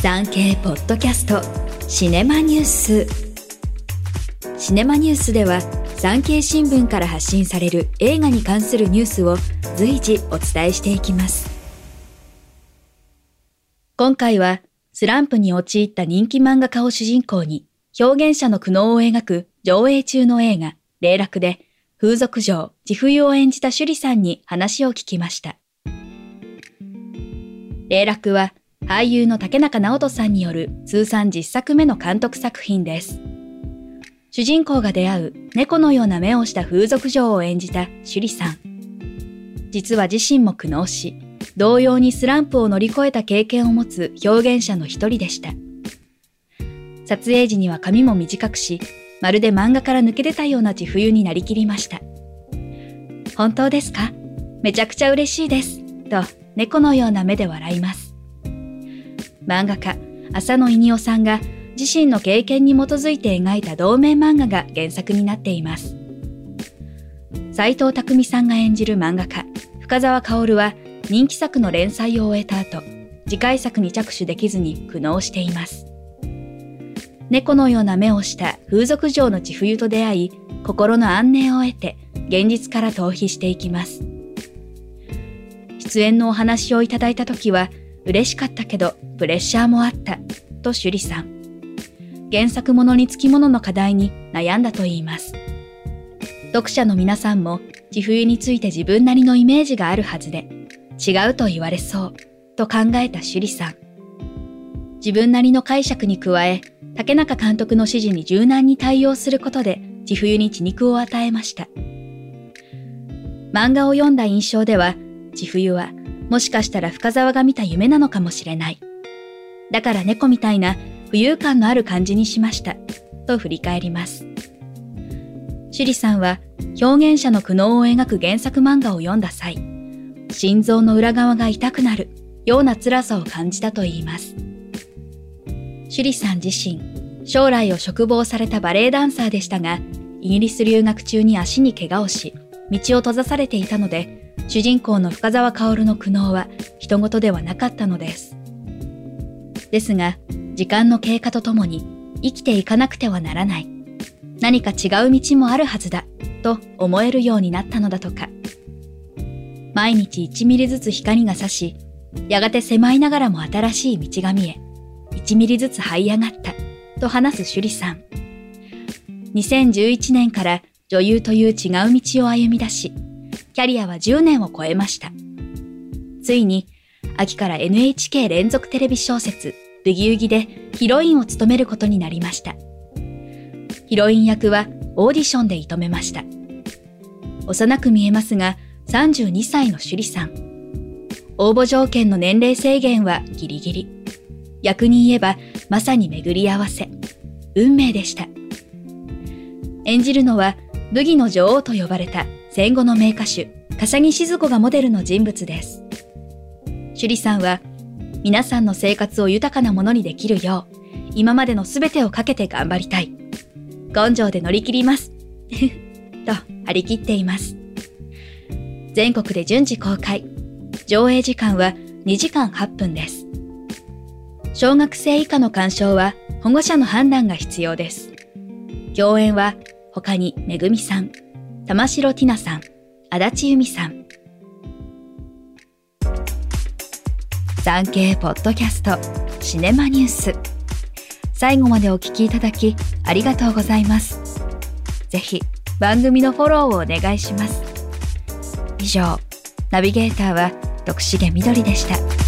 産経ポッドキャストシネマニュースシネマニュースでは産経新聞から発信される映画に関するニュースを随時お伝えしていきます今回はスランプに陥った人気漫画家を主人公に表現者の苦悩を描く上映中の映画霊落で風俗嬢、自冬を演じた趣里さんに話を聞きました。霊落は俳優の竹中直人さんによる通算10作目の監督作品です。主人公が出会う猫のような目をした風俗嬢を演じた趣里さん。実は自身も苦悩し、同様にスランプを乗り越えた経験を持つ表現者の一人でした。撮影時には髪も短くし、まるで漫画から抜け出たような自冬になりきりました。本当ですか？めちゃくちゃ嬉しいです。と猫のような目で笑います。漫画家、浅野稲夫さんが自身の経験に基づいて描いた同名漫画が原作になっています。斎藤匠さんが演じる漫画家、深沢薫は人気作の連載を終えた後、次回作に着手できずに苦悩しています。猫のような目をした風俗嬢の千冬と出会い、心の安寧を得て現実から逃避していきます。出演のお話をいただいた時は、嬉しかったけど、プレッシャーもあった、と趣里さん。原作ものにつきものの課題に悩んだといいます。読者の皆さんも、地冬について自分なりのイメージがあるはずで、違うと言われそう、と考えた趣里さん。自分なりの解釈に加え、竹中監督の指示に柔軟に対応することで、地冬に血肉を与えました。漫画を読んだ印象では、地冬はもしかしたら深沢が見た夢なのかもしれない。だから猫みたいな浮遊感のある感じにしました。と振り返ります。趣里さんは表現者の苦悩を描く原作漫画を読んだ際、心臓の裏側が痛くなるような辛さを感じたといいます。趣里さん自身、将来を嘱望されたバレエダンサーでしたが、イギリス留学中に足に怪我をし、道を閉ざされていたので、主人公の深沢薫の苦悩は人事ではなかったのです。ですが、時間の経過とともに生きていかなくてはならない。何か違う道もあるはずだ、と思えるようになったのだとか。毎日1ミリずつ光が差し、やがて狭いながらも新しい道が見え、1ミリずつ這い上がった、と話す趣里さん。2011年から女優という違う道を歩み出し、キャリアは10年を超えました。ついに、秋から NHK 連続テレビ小説、ブギウギでヒロインを務めることになりました。ヒロイン役はオーディションで射止めました。幼く見えますが、32歳の趣里さん。応募条件の年齢制限はギリギリ。逆に言えば、まさに巡り合わせ。運命でした。演じるのは、武技の女王と呼ばれた戦後の名歌手、笠木静子がモデルの人物です。趣里さんは、皆さんの生活を豊かなものにできるよう、今までの全てをかけて頑張りたい。根性で乗り切ります。と張り切っています。全国で順次公開。上映時間は2時間8分です。小学生以下の鑑賞は保護者の判断が必要です。共演は他にめぐみさん、玉城ティナさん、足立由美さん。産経ポッドキャストシネマニュース。最後までお聞きいただきありがとうございます。ぜひ番組のフォローをお願いします。以上、ナビゲーターは徳重みどりでした。